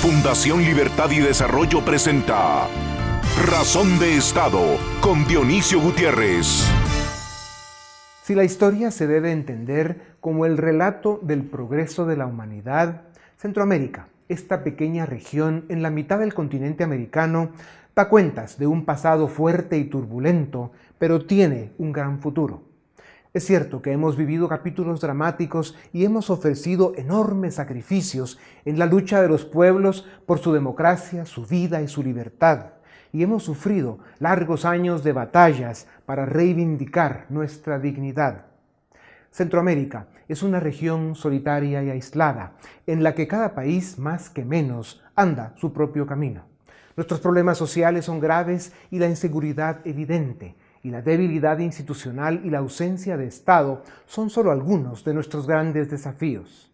Fundación Libertad y Desarrollo presenta Razón de Estado con Dionisio Gutiérrez. Si la historia se debe entender como el relato del progreso de la humanidad, Centroamérica, esta pequeña región en la mitad del continente americano, da cuentas de un pasado fuerte y turbulento, pero tiene un gran futuro. Es cierto que hemos vivido capítulos dramáticos y hemos ofrecido enormes sacrificios en la lucha de los pueblos por su democracia, su vida y su libertad. Y hemos sufrido largos años de batallas para reivindicar nuestra dignidad. Centroamérica es una región solitaria y aislada, en la que cada país más que menos anda su propio camino. Nuestros problemas sociales son graves y la inseguridad evidente y la debilidad institucional y la ausencia de Estado son solo algunos de nuestros grandes desafíos.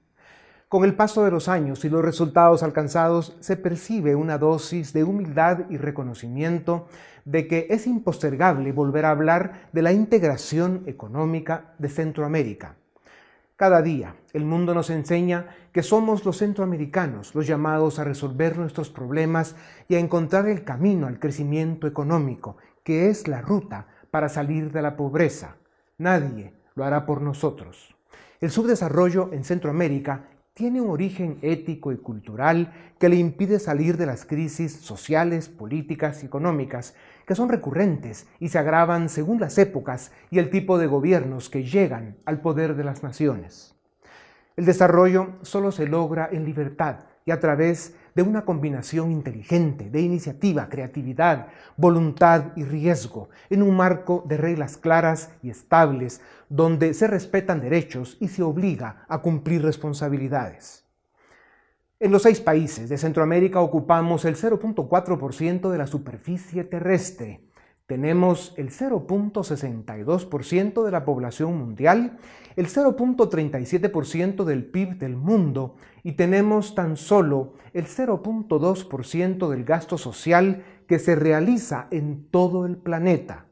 Con el paso de los años y los resultados alcanzados se percibe una dosis de humildad y reconocimiento de que es impostergable volver a hablar de la integración económica de Centroamérica. Cada día el mundo nos enseña que somos los centroamericanos los llamados a resolver nuestros problemas y a encontrar el camino al crecimiento económico, que es la ruta para salir de la pobreza. Nadie lo hará por nosotros. El subdesarrollo en Centroamérica tiene un origen ético y cultural que le impide salir de las crisis sociales, políticas y económicas que son recurrentes y se agravan según las épocas y el tipo de gobiernos que llegan al poder de las naciones. El desarrollo solo se logra en libertad y a través de una combinación inteligente de iniciativa, creatividad, voluntad y riesgo, en un marco de reglas claras y estables, donde se respetan derechos y se obliga a cumplir responsabilidades. En los seis países de Centroamérica ocupamos el 0.4% de la superficie terrestre, tenemos el 0.62% de la población mundial, el 0.37% del PIB del mundo y tenemos tan solo el 0.2% del gasto social que se realiza en todo el planeta.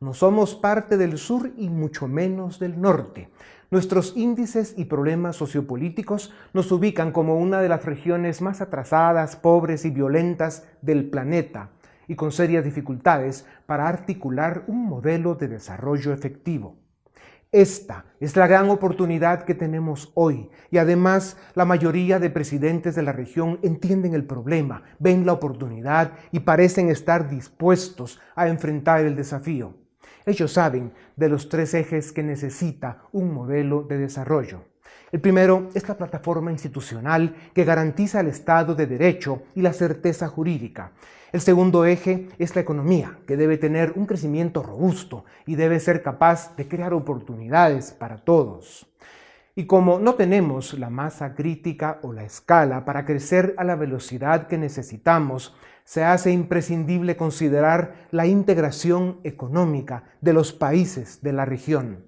No somos parte del sur y mucho menos del norte. Nuestros índices y problemas sociopolíticos nos ubican como una de las regiones más atrasadas, pobres y violentas del planeta y con serias dificultades para articular un modelo de desarrollo efectivo. Esta es la gran oportunidad que tenemos hoy y además la mayoría de presidentes de la región entienden el problema, ven la oportunidad y parecen estar dispuestos a enfrentar el desafío. Ellos saben de los tres ejes que necesita un modelo de desarrollo. El primero es la plataforma institucional que garantiza el Estado de Derecho y la certeza jurídica. El segundo eje es la economía, que debe tener un crecimiento robusto y debe ser capaz de crear oportunidades para todos. Y como no tenemos la masa crítica o la escala para crecer a la velocidad que necesitamos, se hace imprescindible considerar la integración económica de los países de la región.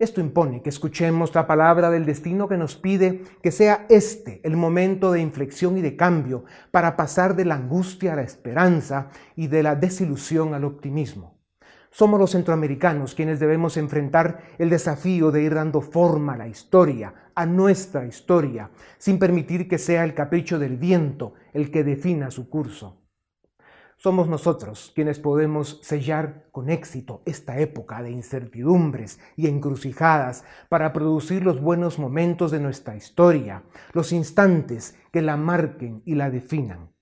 Esto impone que escuchemos la palabra del destino que nos pide que sea este el momento de inflexión y de cambio para pasar de la angustia a la esperanza y de la desilusión al optimismo. Somos los centroamericanos quienes debemos enfrentar el desafío de ir dando forma a la historia, a nuestra historia, sin permitir que sea el capricho del viento el que defina su curso. Somos nosotros quienes podemos sellar con éxito esta época de incertidumbres y encrucijadas para producir los buenos momentos de nuestra historia, los instantes que la marquen y la definan.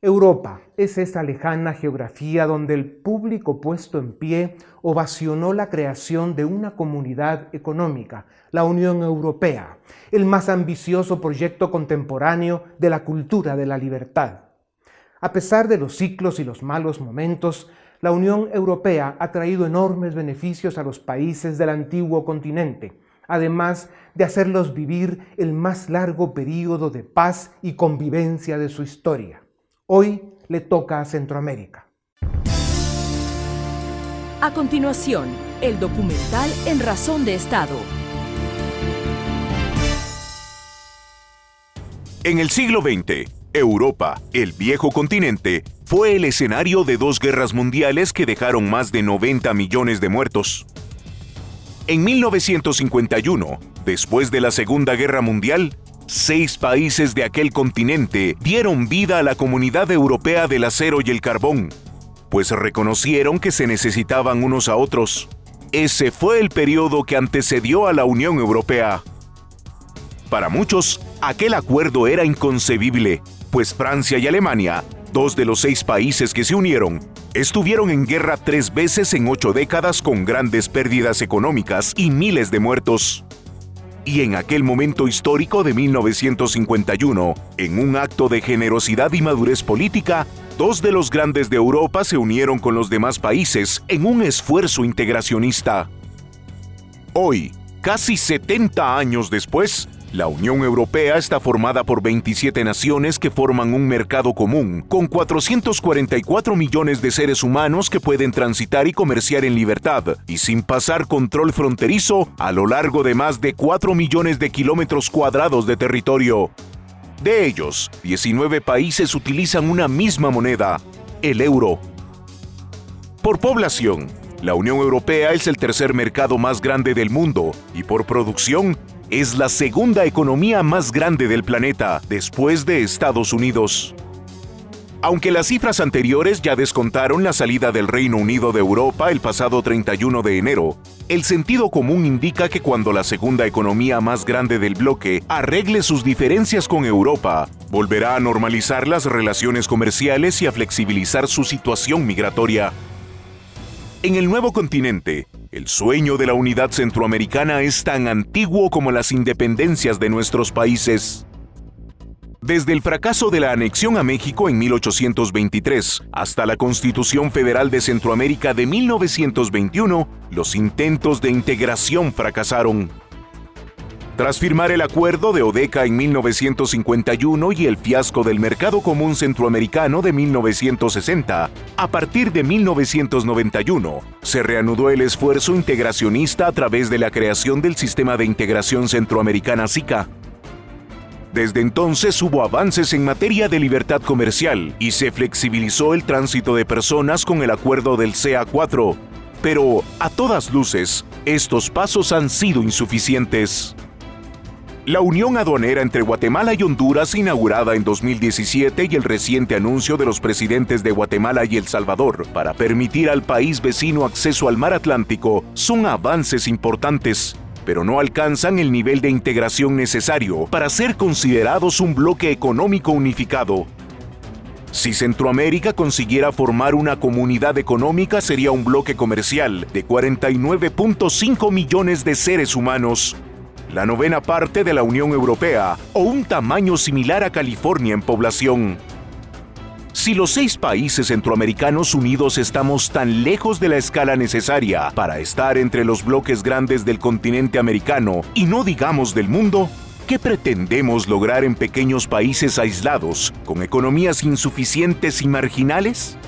Europa es esa lejana geografía donde el público puesto en pie ovacionó la creación de una comunidad económica, la Unión Europea, el más ambicioso proyecto contemporáneo de la cultura de la libertad. A pesar de los ciclos y los malos momentos, la Unión Europea ha traído enormes beneficios a los países del antiguo continente, además de hacerlos vivir el más largo periodo de paz y convivencia de su historia. Hoy le toca a Centroamérica. A continuación, el documental En Razón de Estado. En el siglo XX, Europa, el viejo continente, fue el escenario de dos guerras mundiales que dejaron más de 90 millones de muertos. En 1951, después de la Segunda Guerra Mundial, seis países de aquel continente dieron vida a la Comunidad Europea del Acero y el Carbón, pues reconocieron que se necesitaban unos a otros. Ese fue el periodo que antecedió a la Unión Europea. Para muchos, aquel acuerdo era inconcebible, pues Francia y Alemania, dos de los seis países que se unieron, estuvieron en guerra tres veces en ocho décadas con grandes pérdidas económicas y miles de muertos. Y en aquel momento histórico de 1951, en un acto de generosidad y madurez política, dos de los grandes de Europa se unieron con los demás países en un esfuerzo integracionista. Hoy, casi 70 años después, la Unión Europea está formada por 27 naciones que forman un mercado común, con 444 millones de seres humanos que pueden transitar y comerciar en libertad y sin pasar control fronterizo a lo largo de más de 4 millones de kilómetros cuadrados de territorio. De ellos, 19 países utilizan una misma moneda, el euro. Por población, la Unión Europea es el tercer mercado más grande del mundo y por producción es la segunda economía más grande del planeta después de Estados Unidos. Aunque las cifras anteriores ya descontaron la salida del Reino Unido de Europa el pasado 31 de enero, el sentido común indica que cuando la segunda economía más grande del bloque arregle sus diferencias con Europa, volverá a normalizar las relaciones comerciales y a flexibilizar su situación migratoria. En el nuevo continente, el sueño de la unidad centroamericana es tan antiguo como las independencias de nuestros países. Desde el fracaso de la anexión a México en 1823 hasta la Constitución Federal de Centroamérica de 1921, los intentos de integración fracasaron. Tras firmar el acuerdo de Odeca en 1951 y el fiasco del Mercado Común Centroamericano de 1960, a partir de 1991 se reanudó el esfuerzo integracionista a través de la creación del Sistema de Integración Centroamericana SICA. Desde entonces hubo avances en materia de libertad comercial y se flexibilizó el tránsito de personas con el acuerdo del CA4, pero a todas luces, estos pasos han sido insuficientes. La unión aduanera entre Guatemala y Honduras, inaugurada en 2017, y el reciente anuncio de los presidentes de Guatemala y El Salvador para permitir al país vecino acceso al mar Atlántico son avances importantes, pero no alcanzan el nivel de integración necesario para ser considerados un bloque económico unificado. Si Centroamérica consiguiera formar una comunidad económica sería un bloque comercial de 49.5 millones de seres humanos la novena parte de la Unión Europea o un tamaño similar a California en población. Si los seis países centroamericanos unidos estamos tan lejos de la escala necesaria para estar entre los bloques grandes del continente americano y no digamos del mundo, ¿qué pretendemos lograr en pequeños países aislados con economías insuficientes y marginales?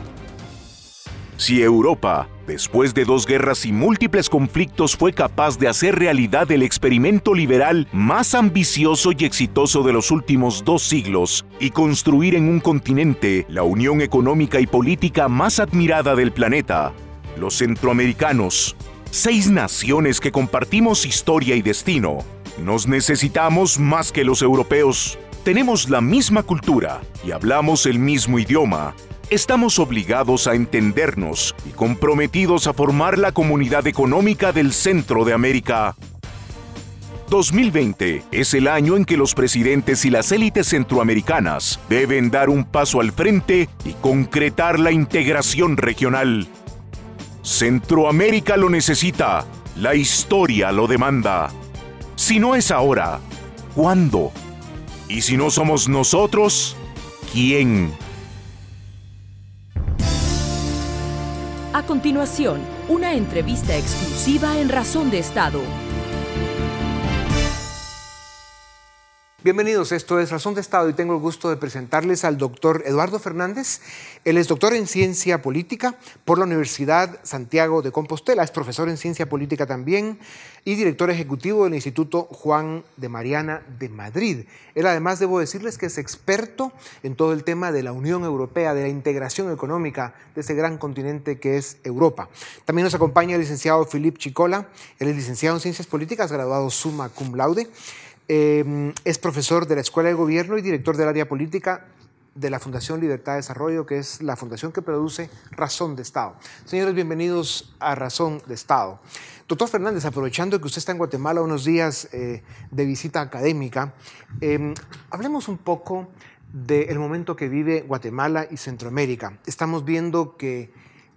Si Europa, después de dos guerras y múltiples conflictos, fue capaz de hacer realidad el experimento liberal más ambicioso y exitoso de los últimos dos siglos y construir en un continente la unión económica y política más admirada del planeta, los centroamericanos, seis naciones que compartimos historia y destino, nos necesitamos más que los europeos. Tenemos la misma cultura y hablamos el mismo idioma estamos obligados a entendernos y comprometidos a formar la comunidad económica del centro de América. 2020 es el año en que los presidentes y las élites centroamericanas deben dar un paso al frente y concretar la integración regional. Centroamérica lo necesita, la historia lo demanda. Si no es ahora, ¿cuándo? Y si no somos nosotros, ¿quién? A continuación, una entrevista exclusiva en Razón de Estado. Bienvenidos, esto es Razón de Estado y tengo el gusto de presentarles al doctor Eduardo Fernández. Él es doctor en ciencia política por la Universidad Santiago de Compostela, es profesor en ciencia política también y director ejecutivo del Instituto Juan de Mariana de Madrid. Él además debo decirles que es experto en todo el tema de la Unión Europea, de la integración económica de ese gran continente que es Europa. También nos acompaña el licenciado Philippe Chicola, él es licenciado en Ciencias Políticas, graduado summa cum laude Em, es profesor de la Escuela de Gobierno y director del área política de la Fundación Libertad de Desarrollo, que es la fundación que produce Razón de Estado. Señores, bienvenidos a Razón de Estado. Doctor Fernández, aprovechando que usted está en Guatemala unos días eh, de visita académica, em, hablemos un poco del momento que vive Guatemala y Centroamérica. Estamos viendo que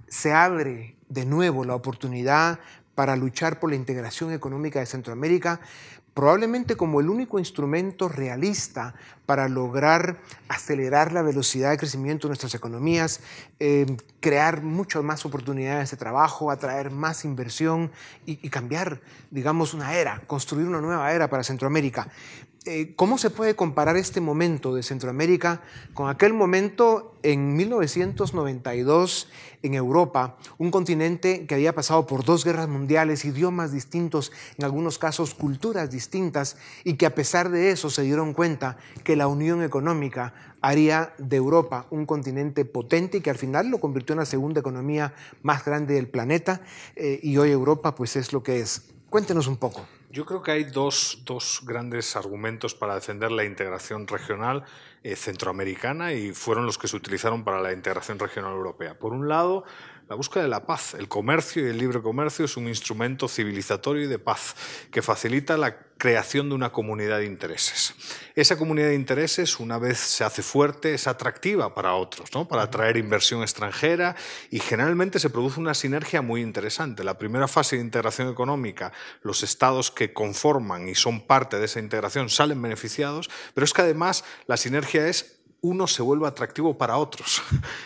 se abre de nuevo la oportunidad para luchar por la integración económica de Centroamérica, probablemente como el único instrumento realista para lograr acelerar la velocidad de crecimiento de nuestras economías, eh, crear muchas más oportunidades de trabajo, atraer más inversión y cambiar, digamos, una era, construir una nueva era para Centroamérica. Eh, ¿Cómo se puede comparar este momento de Centroamérica con aquel momento en 1992 en Europa, un continente que había pasado por dos guerras mundiales, idiomas distintos, en algunos casos culturas distintas, y que a pesar de eso se dieron cuenta que la unión económica haría de Europa un continente potente y que al final lo convirtió en la segunda economía más grande del planeta, eh, y hoy Europa pues es lo que es. Cuéntenos un poco. Yo creo que hay dos, dos grandes argumentos para defender la integración regional eh, centroamericana y fueron los que se utilizaron para la integración regional europea. Por un lado, la búsqueda de la paz. El comercio y el libre comercio es un instrumento civilizatorio y de paz que facilita la creación de una comunidad de intereses. Esa comunidad de intereses, una vez se hace fuerte, es atractiva para otros, ¿no? para atraer inversión extranjera y generalmente se produce una sinergia muy interesante. La primera fase de integración económica, los estados que conforman y son parte de esa integración salen beneficiados, pero es que además la sinergia es uno se vuelve atractivo para otros.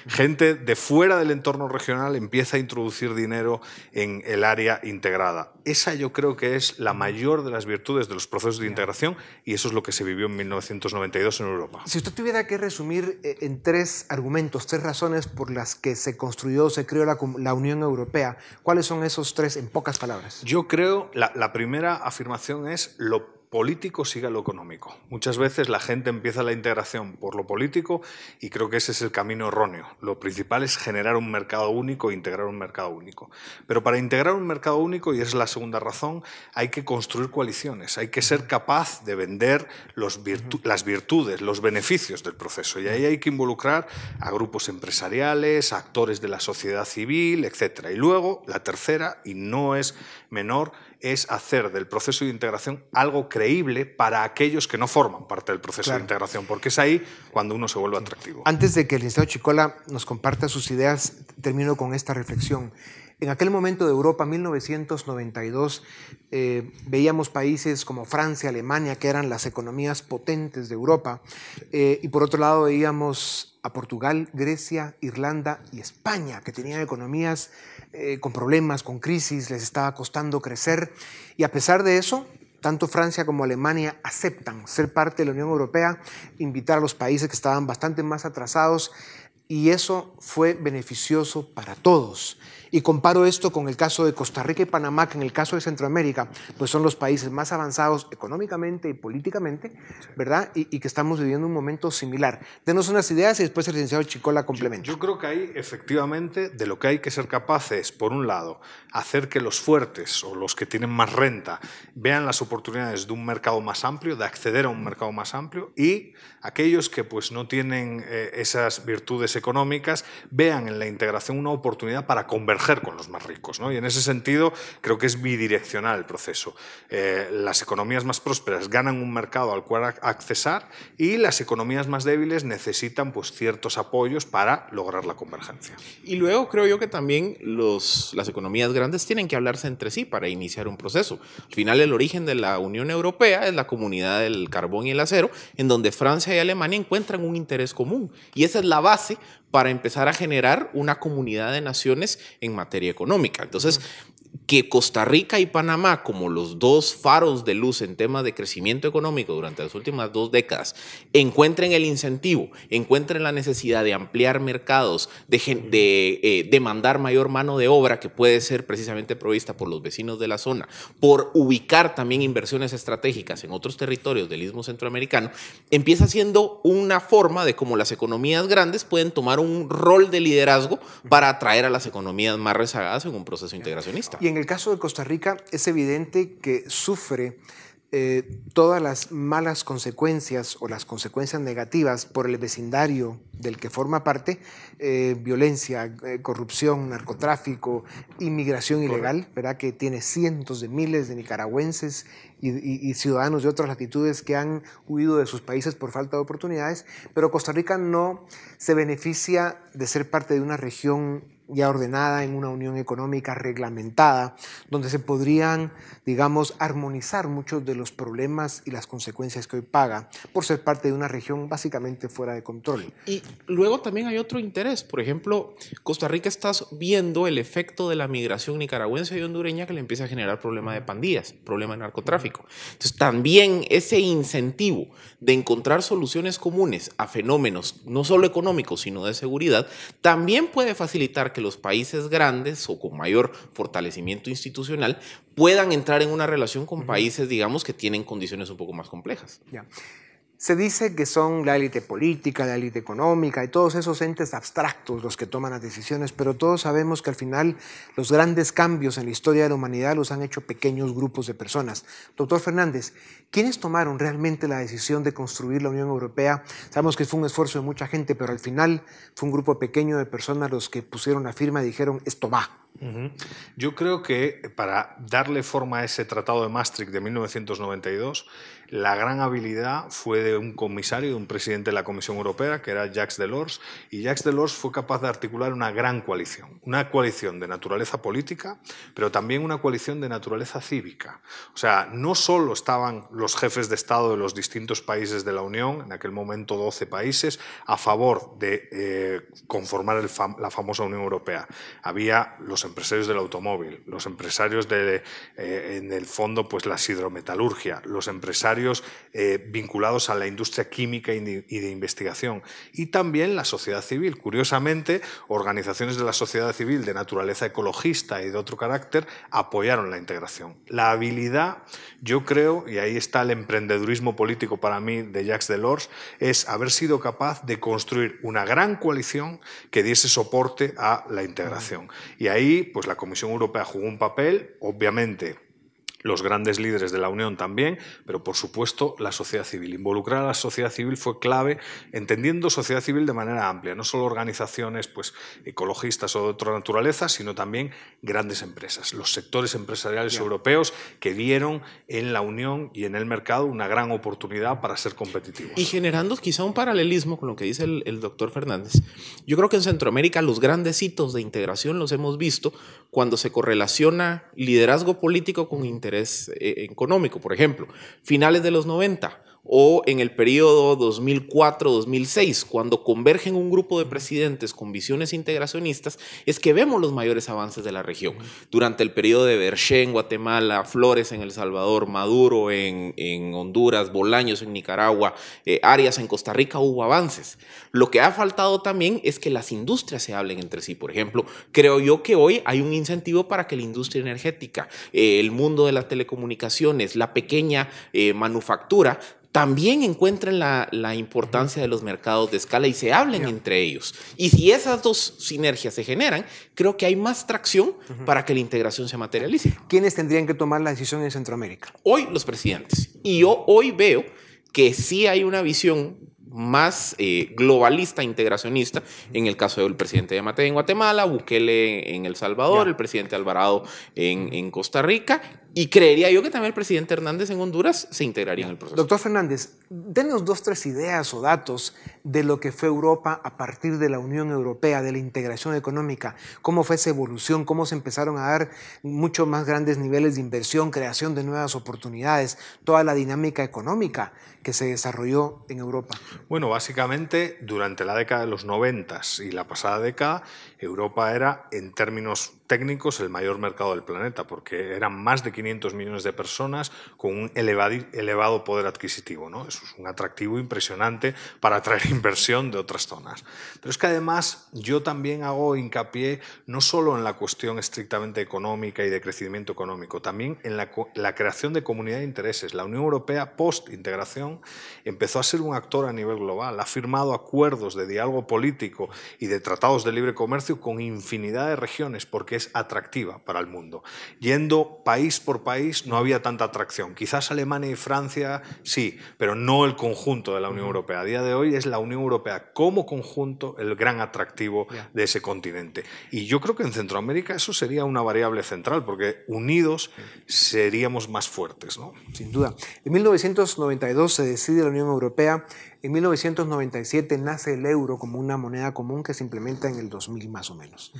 Gente de fuera del entorno regional empieza a introducir dinero en el área integrada. Esa yo creo que es la mayor de las virtudes de los procesos de integración y eso es lo que se vivió en 1992 en Europa. Si usted tuviera que resumir eh, en tres argumentos, tres razones por las que se construyó, se creó la, Unión Europea, ¿cuáles son esos tres en pocas palabras? Yo creo, la, la primera afirmación es lo político siga lo económico. Muchas veces la gente empieza la integración por lo político y creo que ese es el camino erróneo. Lo principal es generar un mercado único e integrar un mercado único. Pero para integrar un mercado único, y es la segunda razón, hay que construir coaliciones, hay que ser capaz de vender los las virtudes, los beneficios del proceso. Y ahí hay que involucrar a grupos empresariales, a actores de la sociedad civil, etc. Y luego, la tercera, y no es menor, es hacer del proceso de integración algo creíble para aquellos que no forman parte del proceso de integración, porque es ahí cuando uno se vuelve atractivo. Antes de que el licenciado Chicola nos comparta sus ideas, termino con esta reflexión. En aquel momento de Europa, 1992, eh, veíamos países como Francia, Alemania, que eran las economías potentes de Europa, eh, y por otro lado veíamos a Portugal, Grecia, Irlanda y España, que tenían economías eh, con problemas, con crisis, les estaba costando crecer, y a pesar de eso, tanto Francia como Alemania aceptan ser parte de la Unión Europea, invitar a los países que estaban bastante más atrasados, y eso fue beneficioso para todos. Y comparo esto con el caso de Costa Rica y Panamá, que en el caso de Centroamérica, pues son los países más avanzados económicamente y políticamente, ¿verdad? Y, que estamos viviendo un momento similar. Denos unas ideas y después el licenciado Chicola complementa. Yo, yo creo que ahí, efectivamente, de lo que hay que ser capaces, por un lado, hacer que los fuertes o los que tienen más renta vean las oportunidades de un mercado más amplio, de acceder a un mercado más amplio, y aquellos que pues no tienen eh, esas virtudes económicas vean en la integración una oportunidad para convertir con los más ricos. ¿no? Y en ese sentido creo que es bidireccional el proceso. Eh, las economías más prósperas ganan un mercado al cual accesar y las economías más débiles necesitan pues, ciertos apoyos para lograr la convergencia. Y luego creo yo que también los, las economías grandes tienen que hablarse entre sí para iniciar un proceso. Al final el origen de la Unión Europea es la comunidad del carbón y el acero, en donde Francia y Alemania encuentran un interés común. Y esa es la base para empezar a generar una comunidad de naciones en materia económica. Entonces, que Costa Rica y Panamá, como los dos faros de luz en temas de crecimiento económico durante las últimas dos décadas, encuentren el incentivo, encuentren la necesidad de ampliar mercados, de, eh, demandar mayor mano de obra que puede ser precisamente provista por los vecinos de la zona, por ubicar también inversiones estratégicas en otros territorios del istmo centroamericano, empieza siendo una forma de cómo las economías grandes pueden tomar un rol de liderazgo para atraer a las economías más rezagadas en un proceso integracionista. Y en el caso de Costa Rica es evidente que sufre eh, todas las malas consecuencias o las consecuencias negativas por el vecindario del que forma parte, eh, violencia, eh, corrupción, narcotráfico, inmigración ilegal, ¿verdad? que tiene cientos de miles de nicaragüenses y, y, ciudadanos de otras latitudes que han huido de sus países por falta de oportunidades, pero Costa Rica no se beneficia de ser parte de una región ya ordenada en una unión económica reglamentada, donde se podrían, digamos, armonizar muchos de los problemas y las consecuencias que hoy paga por ser parte de una región básicamente fuera de control. Y luego también hay otro interés. Por ejemplo, Costa Rica está viendo el efecto de la migración nicaragüense y hondureña que le empieza a generar problema de pandillas, problema de narcotráfico. Entonces, también ese incentivo de encontrar soluciones comunes a fenómenos no solo económicos, sino de seguridad, también puede facilitar que los países grandes o con mayor fortalecimiento institucional puedan entrar en una relación con países, digamos, que tienen condiciones un poco más complejas. Se dice que son la élite política, la élite económica y todos esos entes abstractos los que toman las decisiones, pero todos sabemos que al final los grandes cambios en la historia de la humanidad los han hecho pequeños grupos de personas. Doctor Fernández, ¿quiénes tomaron realmente la decisión de construir la Unión Europea? Sabemos que fue un esfuerzo de mucha gente, pero al final fue un grupo pequeño de personas los que pusieron la firma y dijeron, esto va. Yo creo que para darle forma a ese Tratado de Maastricht de 1992, la gran habilidad fue de un comisario, de un presidente de la Comisión Europea, que era Jacques Delors, y Jacques Delors fue capaz de articular una gran coalición, una coalición de naturaleza política, pero también una coalición de naturaleza cívica. O sea, no solo estaban los jefes de Estado de los distintos países de la Unión, en aquel momento 12 países, a favor de eh, conformar la famosa Unión Europea. Había los empresarios del automóvil, los empresarios de, eh, en el fondo, pues la hidrometalurgia, los empresarios eh, vinculados a la industria química y de, investigación. Y también la sociedad civil. Curiosamente, organizaciones de la sociedad civil de naturaleza ecologista y de otro carácter apoyaron la integración. La habilidad, yo creo, y ahí está el emprendedurismo político para mí de Jacques Delors, es haber sido capaz de construir una gran coalición que diese soporte a la integración. Y ahí, pues la Comisión Europea jugó un papel, obviamente los grandes líderes de la Unión también, pero por supuesto la sociedad civil. Involucrar a la sociedad civil fue clave, entendiendo sociedad civil de manera amplia, no solo organizaciones pues, ecologistas o de otra naturaleza, sino también grandes empresas, los sectores empresariales europeos que vieron en la Unión y en el mercado una gran oportunidad para ser competitivos. Y generando quizá un paralelismo con lo que dice el, el doctor Fernández, yo creo que en Centroamérica los grandes hitos de integración los hemos visto cuando se correlaciona liderazgo político con interés eh, económico. Por ejemplo, finales de los 90, o en el periodo 2004-2006, cuando convergen un grupo de presidentes con visiones integracionistas, es que vemos los mayores avances de la región. Durante el periodo de Berché en Guatemala, Flores en El Salvador, Maduro en, Honduras, Bolaños en Nicaragua, eh, Arias en Costa Rica, hubo avances. Lo que ha faltado también es que las industrias se hablen entre sí. Por ejemplo, creo yo que hoy hay un incentivo para que la industria energética, eh, el mundo de las telecomunicaciones, la pequeña eh, manufactura, también encuentren la, importancia de los mercados de escala y se hablen entre ellos. Y si esas dos sinergias se generan, creo que hay más tracción para que la integración se materialice. ¿Quiénes tendrían que tomar la decisión en Centroamérica? Hoy los presidentes. Y yo hoy veo que sí hay una visión más eh, globalista, integracionista, en el caso del presidente de Mate en Guatemala, Bukele en El Salvador, el presidente Alvarado en, en Costa Rica, y creería yo que también el presidente Hernández en Honduras se integraría en el proceso. Doctor Fernández, denos dos, tres ideas o datos de lo que fue Europa a partir de la Unión Europea, de la integración económica, cómo fue esa evolución, cómo se empezaron a dar mucho más grandes niveles de inversión, creación de nuevas oportunidades, toda la dinámica económica que se desarrolló en Europa. Bueno, básicamente durante la década de los 90 y la pasada década, Europa era en términos técnicos el mayor mercado del planeta, porque eran más de 500 millones de personas con un elevado, poder adquisitivo. ¿no? Eso es un atractivo impresionante para atraer inversión de otras zonas. Pero es que además yo también hago hincapié no solo en la cuestión estrictamente económica y de crecimiento económico, también en la, la creación de comunidad de intereses. La Unión Europea, post-integración, empezó a ser un actor a nivel global, ha firmado acuerdos de diálogo político y de tratados de libre comercio con infinidad de regiones, porque es atractiva para el mundo. Yendo país por país no había tanta atracción. Quizás Alemania y Francia sí, pero no el conjunto de la Unión Europea. A día de hoy es la Unión Europea como conjunto el gran atractivo de ese continente. Y yo creo que en Centroamérica eso sería una variable central, porque unidos seríamos más fuertes. ¿no? Sin duda. En 1992 se decide la Unión Europea en 1997 nace el euro como una moneda común que se implementa en el 2000 más o menos.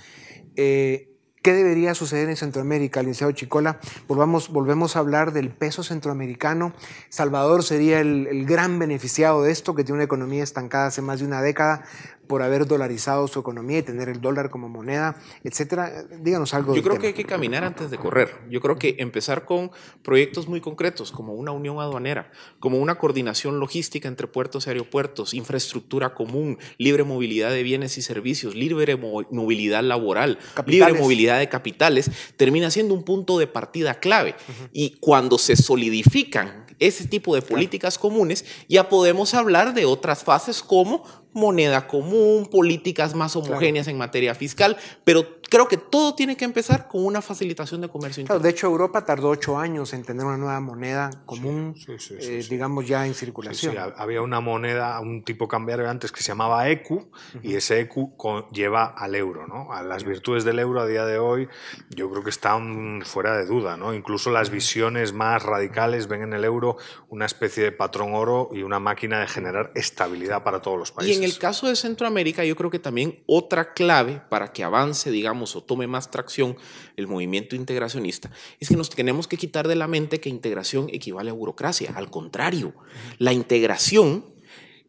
Eh, ¿Qué debería suceder en Centroamérica, licenciado Chicola? Volvamos, volvemos a hablar del peso centroamericano. Salvador sería el, el, gran beneficiado de esto, que tiene una economía estancada hace más de una década, por haber dolarizado su economía y tener el dólar como moneda, etcétera. Díganos algo. Yo creo que hay que caminar antes de correr. Yo creo que empezar con proyectos muy concretos, como una unión aduanera, como una coordinación logística entre puertos y aeropuertos, infraestructura común, libre movilidad de bienes y servicios, libre movilidad laboral, libre movilidad de capitales, termina siendo un punto de partida clave. Y cuando se solidifican ese tipo de políticas comunes, ya podemos hablar de otras fases como moneda común, políticas más homogéneas en materia fiscal, pero creo que todo tiene que empezar con una facilitación de comercio interno. de hecho, Europa tardó ocho años en tener una nueva moneda común, eh, digamos, ya en circulación. había una moneda, un tipo cambiario antes que se llamaba ECU, y ese ECU lleva al euro, ¿no? A las virtudes del euro a día de hoy, yo creo que están fuera de duda, ¿no? Incluso las visiones más radicales ven en el euro una especie de patrón oro y una máquina de generar estabilidad para todos los países en el caso de Centroamérica, yo creo que también otra clave para que avance, digamos, o tome más tracción el movimiento integracionista, es que nos tenemos que quitar de la mente que integración equivale a burocracia. Al contrario, la integración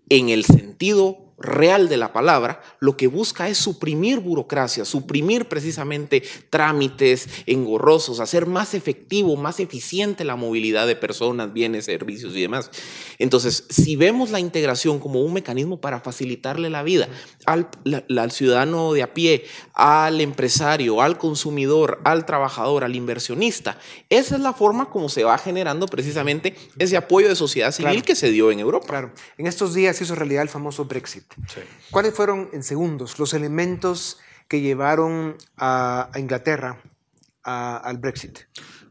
en el sentido real de la palabra, lo que busca es suprimir burocracia, suprimir precisamente trámites engorrosos, hacer más efectivo, más eficiente la movilidad de personas, bienes, servicios y demás. Entonces, si vemos la integración como un mecanismo para facilitarle la vida al, al ciudadano de a pie, al empresario, al consumidor, al trabajador, al inversionista, esa es la forma como se va generando precisamente ese apoyo de sociedad civil que se dio en Europa. Claro, en estos días hizo realidad el famoso Brexit. ¿Cuáles fueron, en segundos, los elementos que llevaron a, Inglaterra al Brexit?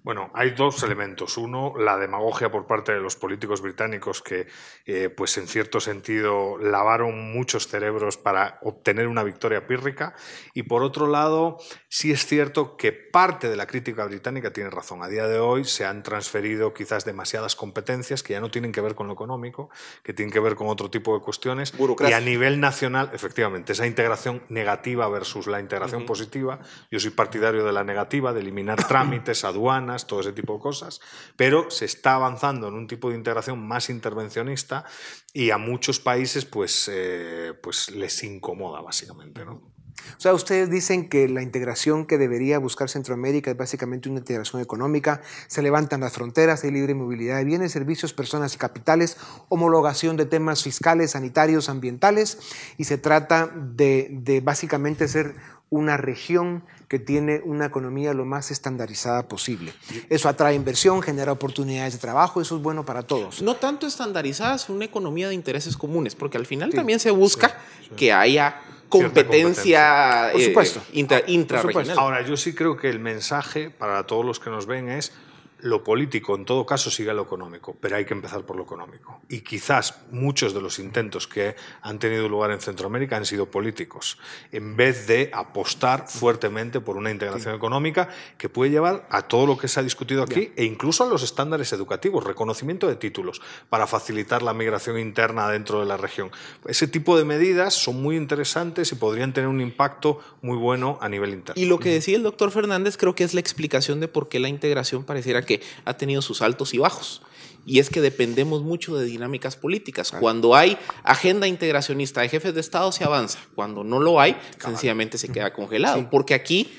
Bueno, hay dos elementos. Uno, la demagogia por parte de los políticos británicos que, eh, pues en cierto sentido, lavaron muchos cerebros para obtener una victoria pírrica. Y por otro lado, sí es cierto que parte de la crítica británica tiene razón. A día de hoy se han transferido quizás demasiadas competencias que ya no tienen que ver con lo económico, que tienen que ver con otro tipo de cuestiones. Y a nivel nacional, efectivamente, esa integración negativa versus la integración positiva. Yo soy partidario de la negativa, de eliminar trámites, aduanas todo ese tipo de cosas, pero se está avanzando en un tipo de integración más intervencionista y a muchos países pues, eh, pues les incomoda básicamente. ¿no? O sea, ustedes dicen que la integración que debería buscar Centroamérica es básicamente una integración económica, se levantan las fronteras, hay libre movilidad de bienes, servicios, personas y capitales, homologación de temas fiscales, sanitarios, ambientales, y se trata de, de básicamente ser una región que tiene una economía lo más estandarizada posible. Eso atrae inversión, genera oportunidades de trabajo, eso es bueno para todos. No tanto estandarizada, es una economía de intereses comunes, porque al final también se busca que haya competencia, Por supuesto. Eh, intrarregional. Ahora, yo sí creo que el mensaje para todos los que nos ven es lo político en todo caso sigue lo económico, pero hay que empezar por lo económico. Y quizás muchos de los intentos que han tenido lugar en Centroamérica han sido políticos, en vez de apostar fuertemente por una integración económica que puede llevar a todo lo que se ha discutido aquí e incluso a los estándares educativos, reconocimiento de títulos para facilitar la migración interna dentro de la región. Ese tipo de medidas son muy interesantes y podrían tener un impacto muy bueno a nivel interno. Y lo que decía el doctor Fernández creo que es la explicación de por qué la integración pareciera que ha tenido sus altos y bajos. Y es que dependemos mucho de dinámicas políticas. Cuando hay agenda integracionista de jefes de Estado se avanza. Cuando no lo hay, sencillamente se queda congelado. Porque aquí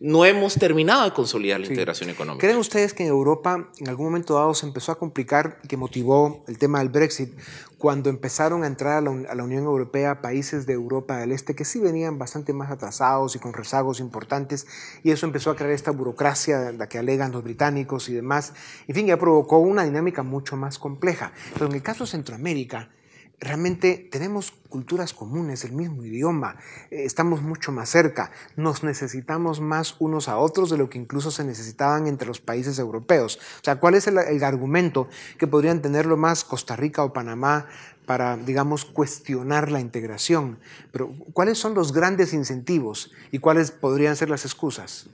no hemos terminado de consolidar la integración económica. ¿Creen ustedes que en Europa en algún momento dado se empezó a complicar y que motivó el tema del Brexit cuando empezaron a entrar a la, Unión Europea países de Europa del Este que sí venían bastante más atrasados y con rezagos importantes y eso empezó a crear esta burocracia la que alegan los británicos y demás. En fin, ya provocó una dinámica mucho más compleja. Pero en el caso de Centroamérica, realmente tenemos culturas comunes, el mismo idioma, eh, estamos mucho más cerca, nos necesitamos más unos a otros de lo que incluso se necesitaban entre los países europeos. O sea, ¿cuál es el, el argumento que podrían tenerlo más Costa Rica o Panamá para, digamos, cuestionar la integración? Pero, ¿cuáles son los grandes incentivos y cuáles podrían ser las excusas?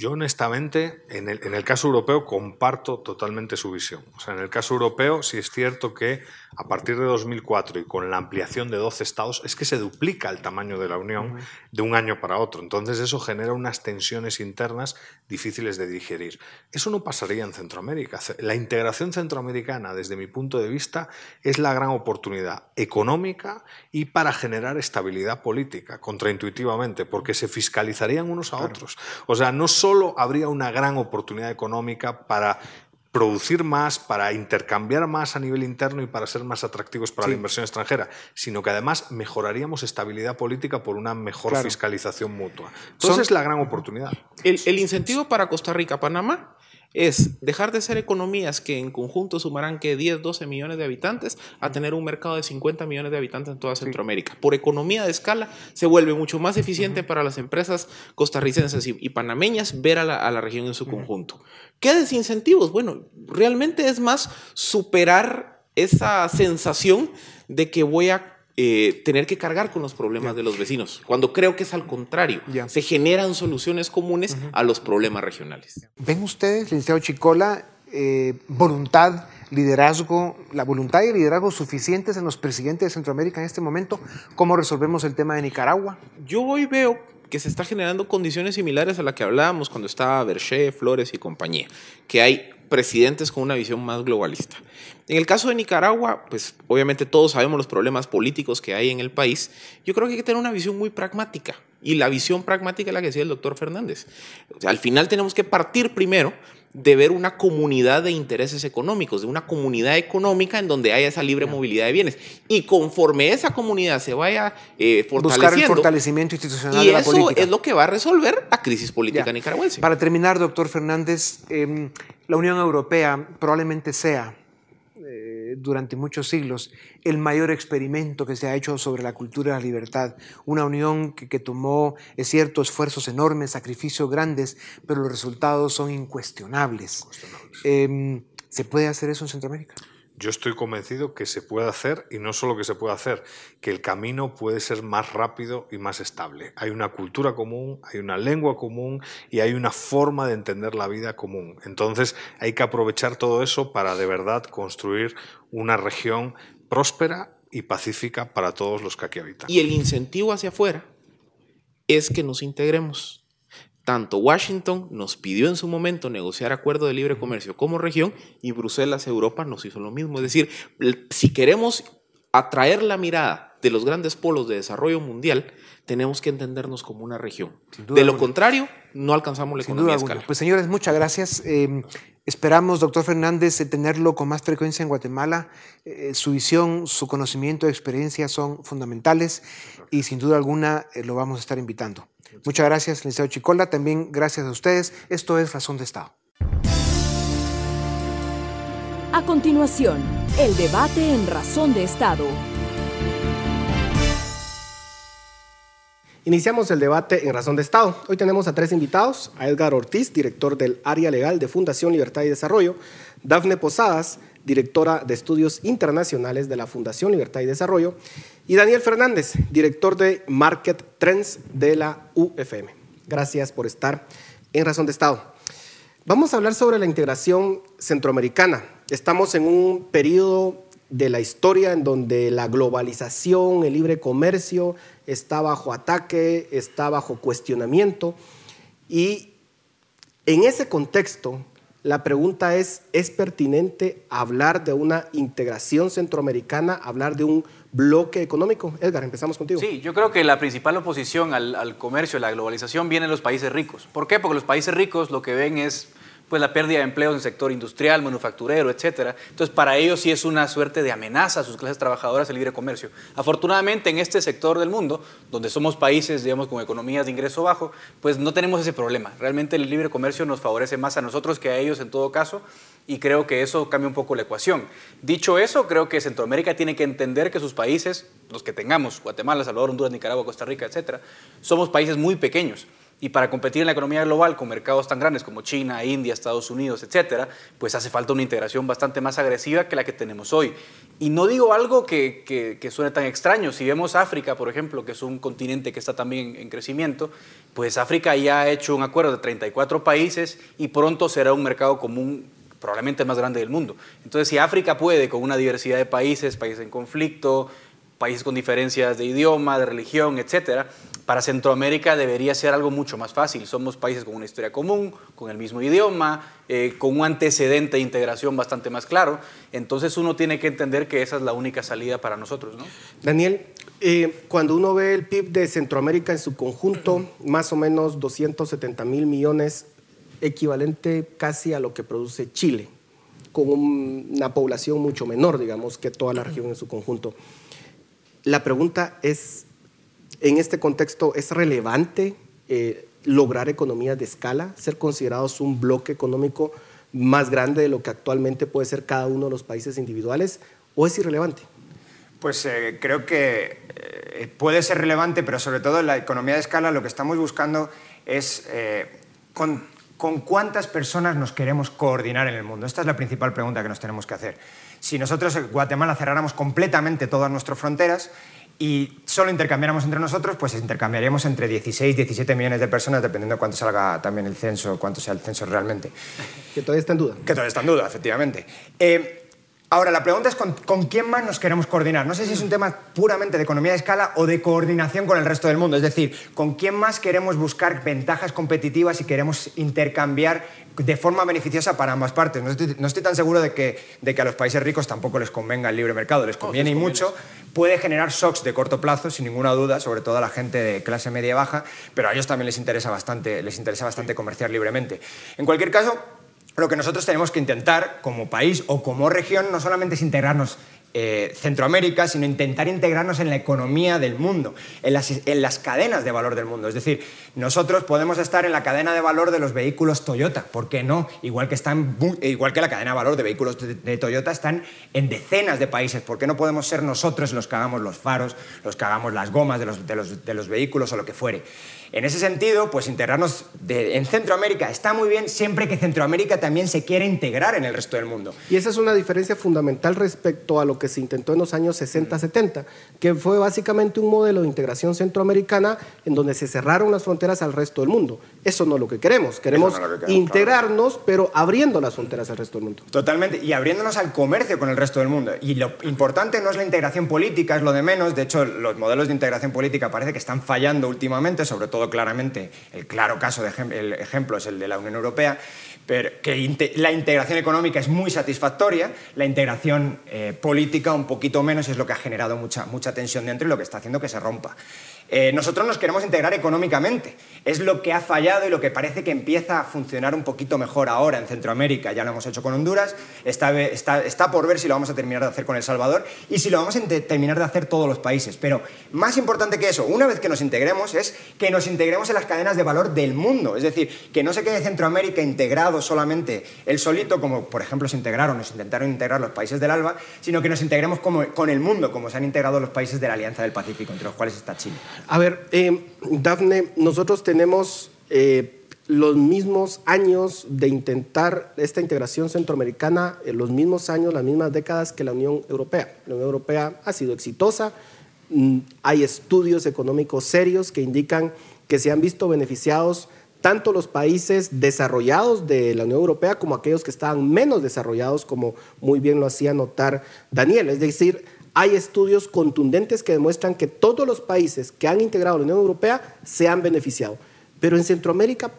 Yo honestamente, en el, en el, caso europeo, comparto totalmente su visión. O sea, en el caso europeo, sí es cierto que a partir de 2004 y con la ampliación de 12 estados, es que se duplica el tamaño de la Unión de un año para otro. Entonces eso genera unas tensiones internas difíciles de digerir. Eso no pasaría en Centroamérica. La integración centroamericana, desde mi punto de vista, es la gran oportunidad económica y para generar estabilidad política, contraintuitivamente, porque se fiscalizarían unos a claro. otros. O sea, no solo habría una gran oportunidad económica para producir más, para intercambiar más a nivel interno y para ser más atractivos para sí. la inversión extranjera, sino que además mejoraríamos estabilidad política por una mejor claro. fiscalización mutua. Entonces es la gran oportunidad. El, el incentivo para Costa Rica, Panamá, es dejar de ser economías que en conjunto sumarán que 10, 12 millones de habitantes a tener un mercado de 50 millones de habitantes en toda Centroamérica. Por economía de escala se vuelve mucho más eficiente uh -huh. para las empresas costarricenses y, y panameñas ver a la, a la, región en su uh -huh. conjunto. ¿Qué desincentivos? Bueno, realmente es más superar esa sensación de que voy a eh, tener que cargar con los problemas yeah. de los vecinos, cuando creo que es al contrario. Yeah. Se generan soluciones comunes uh -huh. a los problemas regionales. ¿Ven ustedes, licenciado Chicola, eh, voluntad, liderazgo, la voluntad y el liderazgo suficientes en los presidentes de Centroamérica en este momento? ¿Cómo resolvemos el tema de Nicaragua? Yo hoy veo que se está generando condiciones similares a la que hablábamos cuando estaba Berché, Flores y compañía, que hay presidentes con una visión más globalista. En el caso de Nicaragua, pues obviamente todos sabemos los problemas políticos que hay en el país. Yo creo que hay que tener una visión muy pragmática. Y la visión pragmática es la que decía el doctor Fernández. O sea, al final tenemos que partir primero de ver una comunidad de intereses económicos, de una comunidad económica en donde haya esa libre movilidad de bienes. Y conforme esa comunidad se vaya eh, fortaleciendo... Buscar el fortalecimiento institucional y de la eso política. es lo que va a resolver la crisis política nicaragüense. Para terminar, doctor Fernández, eh, la Unión Europea probablemente sea durante muchos siglos el mayor experimento que se ha hecho sobre la cultura de la libertad. Una unión que, que tomó, es cierto, esfuerzos enormes, sacrificios grandes, pero los resultados son incuestionables. incuestionables. Eh, ¿Se puede hacer eso en Centroamérica? Yo estoy convencido que se puede hacer y no solo que se puede hacer, que el camino puede ser más rápido y más estable. Hay una cultura común, hay una lengua común y hay una forma de entender la vida común. Entonces hay que aprovechar todo eso para de verdad construir una región próspera y pacífica para todos los que aquí habitan. Y el incentivo hacia afuera es que nos integremos tanto Washington nos pidió en su momento negociar acuerdo de libre comercio como región y Bruselas, Europa nos hizo lo mismo. Es decir, si queremos atraer la mirada de los grandes polos de desarrollo mundial, tenemos que entendernos como una región. De lo contrario, no alcanzamos la economía de escala. Pues señores, muchas gracias. Eh, esperamos, doctor Fernández, tenerlo con más frecuencia en Guatemala. Eh, su visión, su conocimiento, experiencia son fundamentales y sin duda alguna eh, lo vamos a estar invitando. Muchas gracias, licenciado Chicola. También gracias a ustedes. Esto es Razón de Estado. A continuación, el debate en Razón de Estado. Iniciamos el debate en Razón de Estado. Hoy tenemos a tres invitados, a Edgar Ortiz, director del área legal de Fundación Libertad y Desarrollo, Dafne Posadas, directora de Estudios Internacionales de la Fundación Libertad y Desarrollo, y Daniel Fernández, director de Market Trends de la UFM. Gracias por estar en Razón de Estado. Vamos a hablar sobre la integración centroamericana. Estamos en un periodo de la historia en donde la globalización, el libre comercio está bajo ataque, está bajo cuestionamiento. Y en ese contexto, la pregunta es, ¿es pertinente hablar de una integración centroamericana, hablar de un bloque económico? Edgar, empezamos contigo. Sí, yo creo que la principal oposición al, comercio, a la globalización, viene de los países ricos. ¿Por qué? Porque los países ricos lo que ven es pues la pérdida de empleos en el sector industrial, manufacturero, etcétera. Entonces, para ellos sí es una suerte de amenaza a sus clases trabajadoras el libre comercio. Afortunadamente, en este sector del mundo, donde somos países, digamos, con economías de ingreso bajo, pues no tenemos ese problema. Realmente el libre comercio nos favorece más a nosotros que a ellos en todo caso. y creo que eso cambia un poco la ecuación. Dicho eso, creo que Centroamérica tiene que entender que sus países, los que tengamos, Guatemala, Salvador, Honduras, Nicaragua, Costa Rica, etcétera, somos países muy pequeños y para competir en la economía global con mercados tan grandes como China, India, Estados Unidos, etcétera, pues hace falta una integración bastante más agresiva que la que tenemos hoy. Y no digo algo que, que, suene tan extraño. Si vemos África, por ejemplo, que es un continente que está también en crecimiento, pues África ya ha hecho un acuerdo de 34 países y pronto será un mercado común probablemente más grande del mundo. Entonces, si África puede, con una diversidad de países, países en conflicto, países con diferencias de idioma, de religión, etcétera, para Centroamérica debería ser algo mucho más fácil. Somos países con una historia común, con el mismo idioma, eh, con un antecedente de integración bastante más claro. Entonces uno tiene que entender que esa es la única salida para nosotros. ¿no? Daniel, eh, cuando uno ve el PIB de Centroamérica en su conjunto, más o menos 270 mil millones, equivalente casi a lo que produce Chile, con una población mucho menor, digamos, que toda la región en su conjunto. La pregunta es, en este contexto, ¿es relevante eh, lograr economías de escala, ser considerados un bloque económico más grande de lo que actualmente puede ser cada uno de los países individuales o es irrelevante? Pues eh, creo que eh, puede ser relevante, pero sobre todo en la economía de escala lo que estamos buscando es con, con, cuántas personas nos queremos coordinar en el mundo. Esta es la principal pregunta que nos tenemos que hacer. Si nosotros en Guatemala cerráramos completamente todas nuestras fronteras, y solo intercambiáramos entre nosotros, pues intercambiaríamos entre 16 y 17 millones de personas, dependiendo de cuánto salga también el censo, cuánto sea el censo realmente. Que todavía está en duda. Que todavía está en duda, efectivamente. Eh, Ahora, la pregunta es con, quién más nos queremos coordinar. No sé si es un tema puramente de economía de escala o de coordinación con el resto del mundo. Es decir, con quién más queremos buscar ventajas competitivas y queremos intercambiar de forma beneficiosa para ambas partes. No estoy, tan seguro de que, de que, a los países ricos tampoco les convenga el libre mercado. Les conviene y mucho. Puede generar shocks de corto plazo, sin ninguna duda, sobre todo a la gente de clase media baja, pero a ellos también les interesa bastante, les interesa bastante comerciar libremente. En cualquier caso, lo que nosotros tenemos que intentar como país o como región no solamente es integrarnos eh, Centroamérica, sino intentar integrarnos en la economía del mundo, en las, en las, cadenas de valor del mundo. Es decir, nosotros podemos estar en la cadena de valor de los vehículos Toyota, ¿por qué no? Igual que, están, igual que la cadena de valor de vehículos de, Toyota están en decenas de países, ¿por qué no podemos ser nosotros los que hagamos los faros, los que hagamos las gomas de los, de los, de los vehículos o lo que fuere? En ese sentido, pues integrarnos en Centroamérica está muy bien siempre que Centroamérica también se quiera integrar en el resto del mundo. Y esa es una diferencia fundamental respecto a lo que se intentó en los años 60-70, que fue básicamente un modelo de integración centroamericana en donde se cerraron las fronteras al resto del mundo. Eso no es lo que queremos. Queremos, integrarnos, pero abriendo las fronteras al resto del mundo. Totalmente, y abriéndonos al comercio con el resto del mundo. Y lo importante no es la integración política, es lo de menos. De hecho, los modelos de integración política parece que están fallando últimamente, sobre todo claramente, el claro caso de el ejemplo es el de la Unión Europea, pero que la integración económica es muy satisfactoria, la integración eh, política un poquito menos es lo que ha generado mucha, mucha tensión dentro y lo que está haciendo que se rompa. Eh, nosotros nos queremos integrar económicamente. Es lo que ha fallado y lo que parece que empieza a funcionar un poquito mejor ahora en Centroamérica. Ya lo hemos hecho con Honduras, está, está, por ver si lo vamos a terminar de hacer con El Salvador y si lo vamos a terminar de hacer todos los países. Pero más importante que eso, una vez que nos integremos, es que nos integremos en las cadenas de valor del mundo. Es decir, que no se quede Centroamérica integrado solamente el solito, como por ejemplo se integraron, nos intentaron integrar los países del ALBA, sino que nos integremos como, con el mundo, como se han integrado los países de la Alianza del Pacífico, entre los cuales está Chile. A ver, eh, Dafne, nosotros tenemos eh, los mismos años de intentar esta integración centroamericana, eh, los mismos años, las mismas décadas que la Unión Europea. La Unión Europea ha sido exitosa, mm, hay estudios económicos serios que indican que se han visto beneficiados tanto los países desarrollados de la Unión Europea como aquellos que estaban menos desarrollados, como muy bien lo hacía notar Daniel. Es decir, hay estudios contundentes que demuestran que todos los países que han integrado la Unión Europea se han beneficiado. Pero en Centroamérica,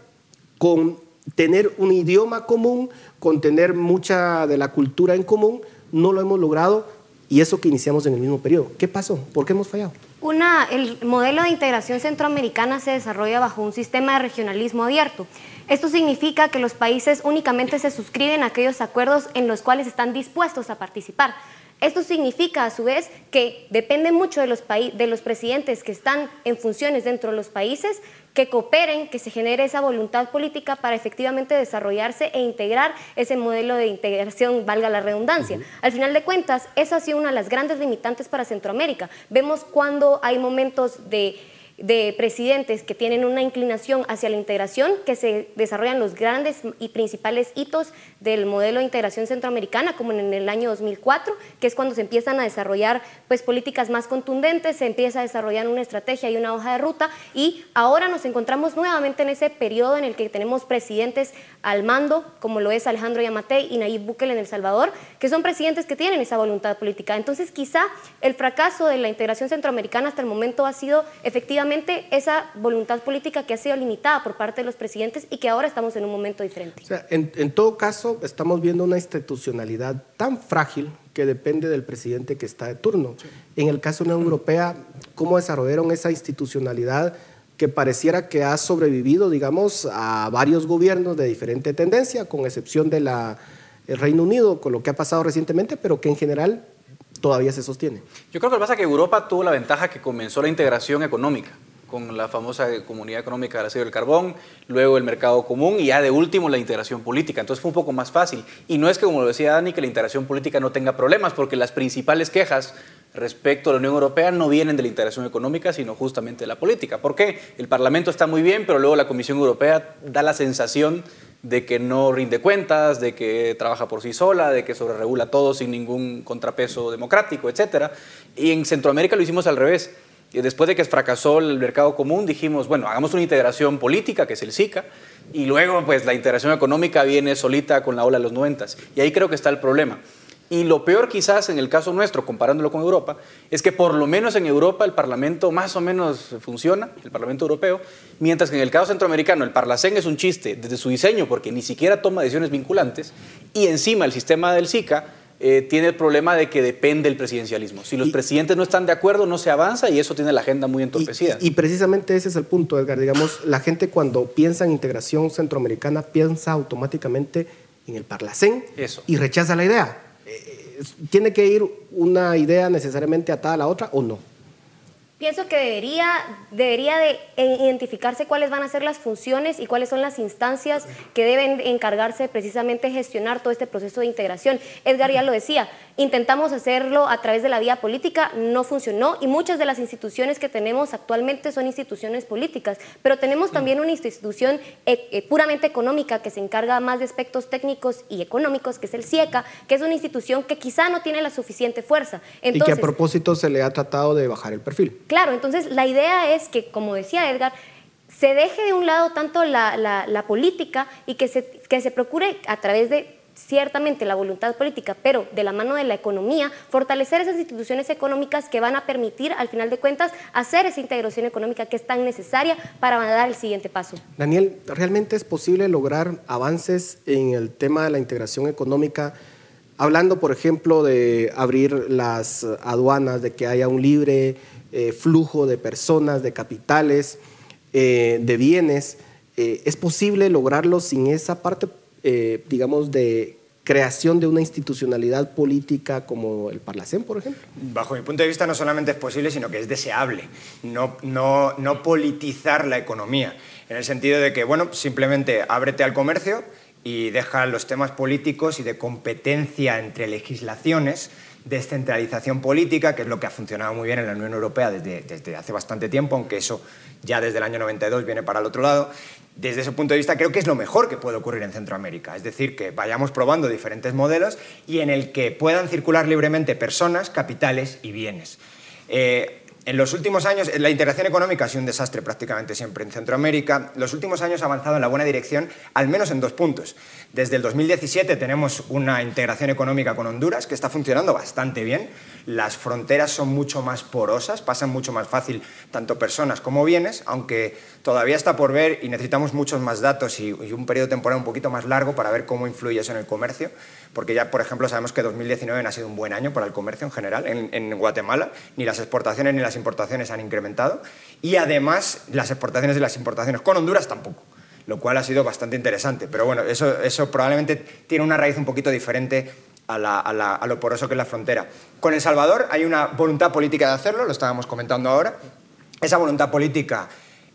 con tener un idioma común, con tener mucha de la cultura en común, no lo hemos logrado y eso que iniciamos en el mismo periodo. ¿Qué pasó? ¿Por qué hemos fallado? Una, el modelo de integración centroamericana se desarrolla bajo un sistema de regionalismo abierto. Esto significa que los países únicamente se suscriben a aquellos acuerdos en los cuales están dispuestos a participar Esto significa, a su vez, que depende mucho de los, de los presidentes que están en funciones dentro de los países que cooperen, que se genere esa voluntad política para efectivamente desarrollarse e integrar ese modelo de integración, valga la redundancia. Al final de cuentas, esa ha sido una de las grandes limitantes para Centroamérica. Vemos cuando hay momentos de de presidentes que tienen una inclinación hacia la integración, que se desarrollan los grandes y principales hitos del modelo de integración centroamericana, como en el año 2004, que es cuando se empiezan a desarrollar pues, políticas más contundentes, se empieza a desarrollar una estrategia y una hoja de ruta, y ahora nos encontramos nuevamente en ese periodo en el que tenemos presidentes al mando, como lo es Alejandro Yamatei y Nayib Bukele en El Salvador, que son presidentes que tienen esa voluntad política. Entonces, quizá el fracaso de la integración centroamericana hasta el momento ha sido efectivamente esa voluntad política que ha sido limitada por parte de los presidentes y que ahora estamos en un momento diferente. en, todo caso, estamos viendo una institucionalidad tan frágil que depende del presidente que está de turno. En el caso de la Unión Europea, ¿cómo desarrollaron esa institucionalidad que pareciera que ha sobrevivido, digamos, a varios gobiernos de diferente tendencia, con excepción del Reino Unido, con lo que ha pasado recientemente, pero que en general todavía se sostiene. Yo creo que pasa que Europa tuvo la ventaja que comenzó la integración económica con la famosa Comunidad Económica del Acero y el Carbón, luego el mercado común y ya de último la integración política. Entonces fue un poco más fácil. Y no es que, como lo decía Dani, que la integración política no tenga problemas, porque las principales quejas respecto a la Unión Europea no vienen de la integración económica, sino justamente de la política. ¿Por qué? El Parlamento está muy bien, pero luego la Comisión Europea da la sensación de que no rinde cuentas, de que trabaja por sí sola, de que sobreregula todo sin ningún contrapeso democrático, etc. Y en Centroamérica lo hicimos al revés. Después de que fracasó el mercado común, dijimos, bueno, hagamos una integración política, que es el SICA, y luego pues la integración económica viene solita con la ola de los noventas. Y ahí creo que está el problema. Y lo peor quizás en el caso nuestro, comparándolo con Europa, es que por lo menos en Europa el Parlamento más o menos funciona, el Parlamento Europeo, mientras que en el caso centroamericano el Parlacén es un chiste desde su diseño porque ni siquiera toma decisiones vinculantes y encima el sistema del SICA eh, tiene el problema de que depende del presidencialismo. Si los presidentes no están de acuerdo, no se avanza y eso tiene la agenda muy entorpecida. Y, y, precisamente ese es el punto, Edgar. Digamos, la gente cuando piensa en integración centroamericana piensa automáticamente en el Parlacén y rechaza la idea. ¿Tiene que ir una idea necesariamente atada a la otra o no? Pienso que debería, debería de identificarse cuáles van a ser las funciones y cuáles son las instancias que deben encargarse precisamente de gestionar todo este proceso de integración. Edgar ya lo decía, intentamos hacerlo a través de la vía política, no funcionó y muchas de las instituciones que tenemos actualmente son instituciones políticas, pero tenemos también una institución eh, eh, puramente económica que se encarga más de aspectos técnicos y económicos, que es el CIECA, que es una institución que quizá no tiene la suficiente fuerza. y que a propósito se le ha tratado de bajar el perfil. Claro, entonces la idea es que, como decía Edgar, se deje de un lado tanto la, política y que se, que se procure a través de ciertamente la voluntad política, pero de la mano de la economía, fortalecer esas instituciones económicas que van a permitir, al final de cuentas, hacer esa integración económica que es tan necesaria para dar el siguiente paso. Daniel, ¿realmente es posible lograr avances en el tema de la integración económica? Hablando, por ejemplo, de abrir las aduanas, de que haya un libre eh, flujo de personas, de capitales, eh, de bienes. Eh, ¿Es posible lograrlo sin esa parte, digamos, de creación de una institucionalidad política como el Parlacén, por ejemplo? Bajo mi punto de vista no solamente es posible, sino que es deseable no, no, no politizar la economía, en el sentido de que, bueno, simplemente ábrete al comercio y deja los temas políticos y de competencia entre legislaciones descentralización política, que es lo que ha funcionado muy bien en la Unión Europea desde, desde, hace bastante tiempo, aunque eso ya desde el año 92 viene para el otro lado. Desde ese punto de vista creo que es lo mejor que puede ocurrir en Centroamérica, es decir, que vayamos probando diferentes modelos y en el que puedan circular libremente personas, capitales y bienes. Eh, en los últimos años, la integración económica ha sido un desastre prácticamente siempre en Centroamérica. Los últimos años ha avanzado en la buena dirección, al menos en dos puntos. Desde el 2017 tenemos una integración económica con Honduras que está funcionando bastante bien. Las fronteras son mucho más porosas, pasan mucho más fácil tanto personas como bienes, aunque todavía está por ver y necesitamos muchos más datos y, un periodo temporal un poquito más largo para ver cómo influye eso en el comercio, porque ya, por ejemplo, sabemos que 2019 no ha sido un buen año para el comercio en general en, Guatemala, ni las exportaciones ni las importaciones han incrementado, y además las exportaciones y las importaciones con Honduras tampoco lo cual ha sido bastante interesante. Pero bueno, eso, eso probablemente tiene una raíz un poquito diferente a, lo poroso que es la frontera. Con El Salvador hay una voluntad política de hacerlo, lo estábamos comentando ahora. Esa voluntad política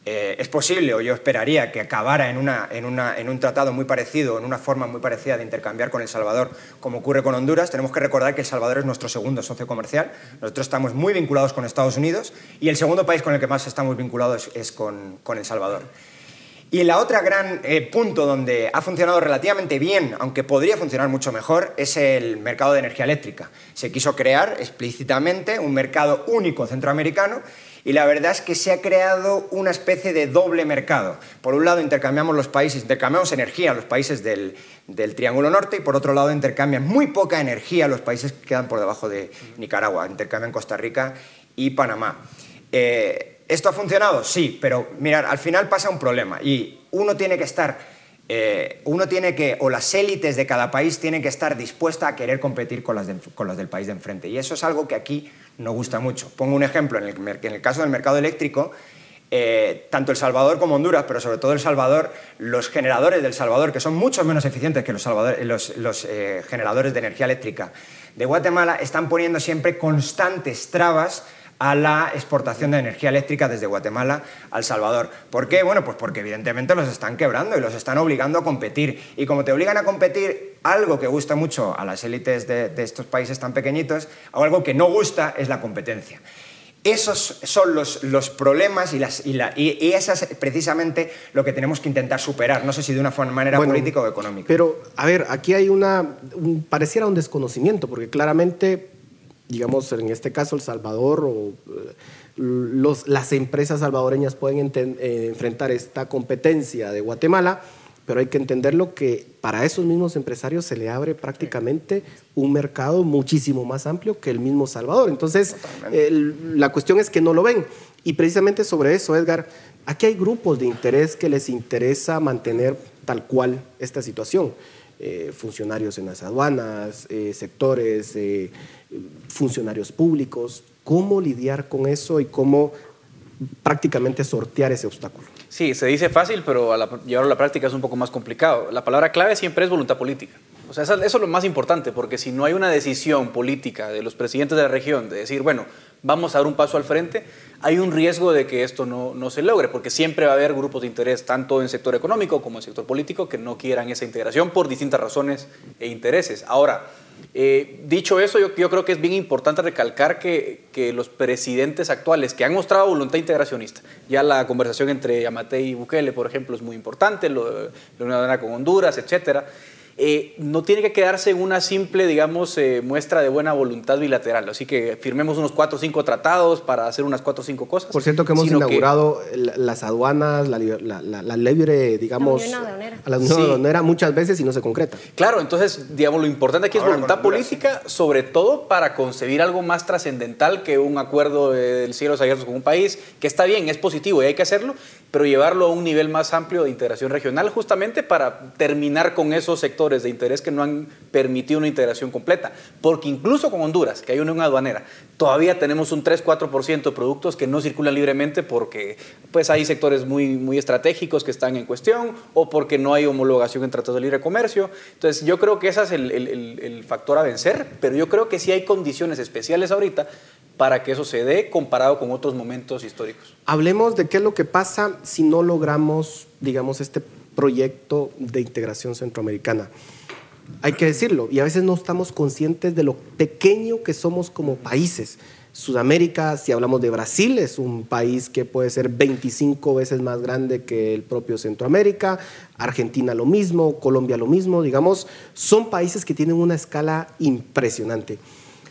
eh, es posible, o yo esperaría, que acabara en, un tratado muy parecido, en una forma muy parecida de intercambiar con El Salvador, como ocurre con Honduras. Tenemos que recordar que El Salvador es nuestro segundo socio comercial. Nosotros estamos muy vinculados con Estados Unidos y el segundo país con el que más estamos vinculados es, con, con, El Salvador. Y la otra gran eh, punto donde ha funcionado relativamente bien, aunque podría funcionar mucho mejor, es el mercado de energía eléctrica. Se quiso crear explícitamente un mercado único centroamericano y la verdad es que se ha creado una especie de doble mercado. Por un lado intercambiamos los países, intercambiamos energía los países del, Triángulo Norte y por otro lado intercambian muy poca energía los países que quedan por debajo de Nicaragua, intercambian Costa Rica y Panamá. Eh, ¿Esto ha funcionado? Sí, pero mirar, al final pasa un problema y uno tiene que estar eh, uno tiene que, o las élites de cada país tienen que estar dispuestas a querer competir con las, con las del país de enfrente. Y eso es algo que aquí no gusta mucho. Pongo un ejemplo, en el, caso del mercado eléctrico, eh, tanto El Salvador como Honduras, pero sobre todo El Salvador, los generadores del Salvador, que son mucho menos eficientes que los, los, eh, generadores de energía eléctrica de Guatemala, están poniendo siempre constantes trabas a la exportación de energía eléctrica desde Guatemala al Salvador. ¿Por qué? Bueno, pues porque evidentemente los están quebrando y los están obligando a competir. Y como te obligan a competir, algo que gusta mucho a las élites de, estos países tan pequeñitos, o algo que no gusta, es la competencia. Esos son los, los problemas y, las, y, la, y, eso es precisamente lo que tenemos que intentar superar. No sé si de una manera política o económica. Pero, a ver, aquí hay una. pareciera un desconocimiento, porque claramente digamos, en este caso El Salvador o eh, los, las empresas salvadoreñas pueden eh, enfrentar esta competencia de Guatemala, pero hay que entenderlo que para esos mismos empresarios se le abre prácticamente un mercado muchísimo más amplio que el mismo Salvador. Entonces, la cuestión es que no lo ven. Y precisamente sobre eso, Edgar, aquí hay grupos de interés que les interesa mantener tal cual esta situación. Eh, funcionarios en las aduanas, sectores funcionarios públicos, cómo lidiar con eso y cómo prácticamente sortear ese obstáculo. Sí, se dice fácil, pero a llevarlo a la práctica es un poco más complicado. La palabra clave siempre es voluntad política. O sea, eso, es lo más importante, porque si no hay una decisión política de los presidentes de la región de decir, bueno, vamos a dar un paso al frente, hay un riesgo de que esto no, no se logre, porque siempre va a haber grupos de interés, tanto en sector económico como en sector político, que no quieran esa integración por distintas razones e intereses. Ahora, eh, dicho eso, yo, creo que es bien importante recalcar que, los presidentes actuales que han mostrado voluntad integracionista, ya la conversación entre Yamate y Bukele, por ejemplo, es muy importante, lo, la unión con Honduras, etcétera, eh, no tiene que quedarse en una simple, digamos, eh, muestra de buena voluntad bilateral. Así que firmemos unos cuatro o cinco tratados para hacer unas cuatro o cinco cosas. Por cierto que hemos inaugurado las aduanas, la, libre, digamos, a la Unión Aduanera muchas veces y no se concreta. Claro, entonces, digamos, lo importante aquí es voluntad política, sobre todo para concebir algo más trascendental que un acuerdo del cielo abiertos con un país, que está bien, es positivo y hay que hacerlo, pero llevarlo a un nivel más amplio de integración regional justamente para terminar con esos sectores de interés que no han permitido una integración completa. Porque incluso con Honduras, que hay unión aduanera, todavía tenemos un 3-4% de productos que no circulan libremente porque pues, hay sectores muy, muy estratégicos que están en cuestión o porque no hay homologación en tratados de libre comercio. Entonces yo creo que ese es el, el, el factor a vencer, pero yo creo que sí hay condiciones especiales ahorita para que eso se dé comparado con otros momentos históricos. Hablemos de qué es lo que pasa si no logramos, digamos, este proyecto de integración centroamericana. Hay que decirlo, y a veces no estamos conscientes de lo pequeño que somos como países. Sudamérica, si hablamos de Brasil, es un país que puede ser 25 veces más grande que el propio Centroamérica, Argentina lo mismo, Colombia lo mismo, digamos, son países que tienen una escala impresionante.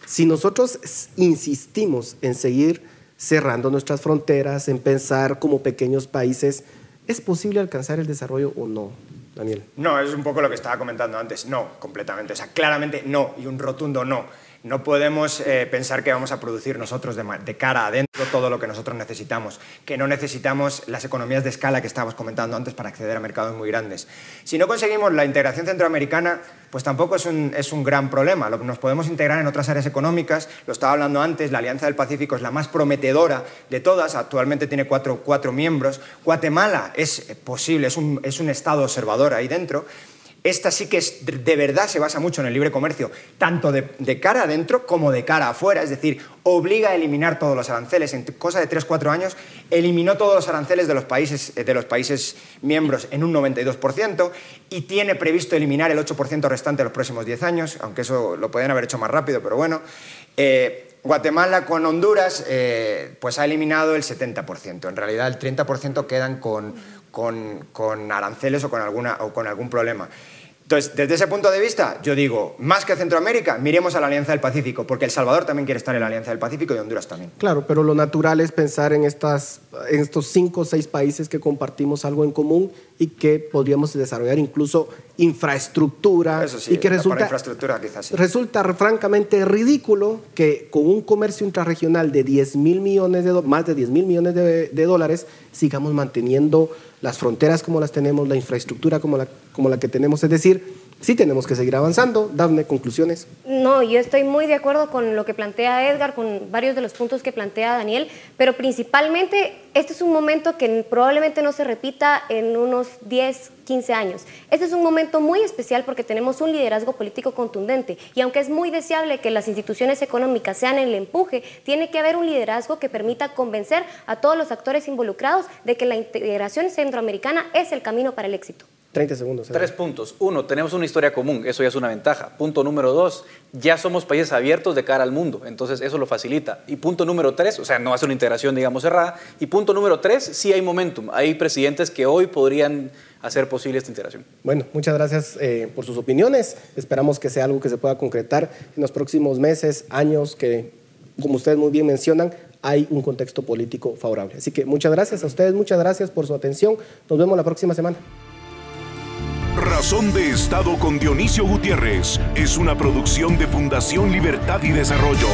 Si nosotros insistimos en seguir cerrando nuestras fronteras, en pensar como pequeños países, ¿es posible alcanzar el desarrollo o no? Daniel. No, es un poco lo que estaba comentando antes. No, completamente. O sea, claramente no y un rotundo no. No podemos eh, pensar que vamos a producir nosotros de, cara adentro todo lo que nosotros necesitamos, que no necesitamos las economías de escala que estábamos comentando antes para acceder a mercados muy grandes. Si no conseguimos la integración centroamericana, pues tampoco es un, es un gran problema. Nos podemos integrar en otras áreas económicas, lo estaba hablando antes, la Alianza del Pacífico es la más prometedora de todas, actualmente tiene cuatro, cuatro miembros. Guatemala es posible, es un, es un estado observador ahí dentro. Esta sí que es, de verdad se basa mucho en el libre comercio, tanto de, cara adentro como de cara afuera, es decir, obliga a eliminar todos los aranceles. En cosa de 3-4 años eliminó todos los aranceles de los, países, de los países miembros en un 92% y tiene previsto eliminar el 8% restante en los próximos 10 años, aunque eso lo podrían haber hecho más rápido, pero bueno. Eh, Guatemala con Honduras eh, pues ha eliminado el 70%. En realidad el 30% quedan con, con, con aranceles o con, alguna, o con algún problema. Entonces, desde ese punto de vista, yo digo, más que Centroamérica, miremos a la Alianza del Pacífico, porque El Salvador también quiere estar en la Alianza del Pacífico y Honduras también. Claro, pero lo natural es pensar en, estas, en estos cinco o seis países que compartimos algo en común y que podríamos desarrollar incluso infraestructura. Eso sí, y que resulta, infraestructura quizás sí. resulta francamente ridículo que con un comercio intrarregional de 10 mil millones de do- más de 10 mil millones de, de dólares sigamos manteniendo las fronteras como las tenemos, la infraestructura como la, como la que tenemos. Es decir, sí tenemos que seguir avanzando. Dafne, conclusiones. No, yo estoy muy de acuerdo con lo que plantea Edgar, con varios de los puntos que plantea Daniel, pero principalmente este es un momento que probablemente no se repita en unos 10, 15 años. Este es un momento muy especial porque tenemos un liderazgo político contundente y aunque es muy deseable que las instituciones económicas sean el empuje, tiene que haber un liderazgo que permita convencer a todos los actores involucrados de que la integración centroamericana es el camino para el éxito. 30 segundos. Tres puntos. Uno, tenemos una historia común, eso ya es una ventaja. Punto número dos, ya somos países abiertos de cara al mundo, entonces eso lo facilita. Y punto número tres, o sea, no hace una integración, digamos, cerrada. Y punto número tres, sí hay momentum. Hay presidentes que hoy podrían hacer posible esta integración. Bueno, muchas gracias eh, por sus opiniones. Esperamos que sea algo que se pueda concretar en los próximos meses, años, que, como ustedes muy bien mencionan, hay un contexto político favorable. Así que muchas gracias a ustedes, muchas gracias por su atención. Nos vemos la próxima semana. Razón de Estado con Dionisio Gutiérrez es una producción de Fundación Libertad y Desarrollo.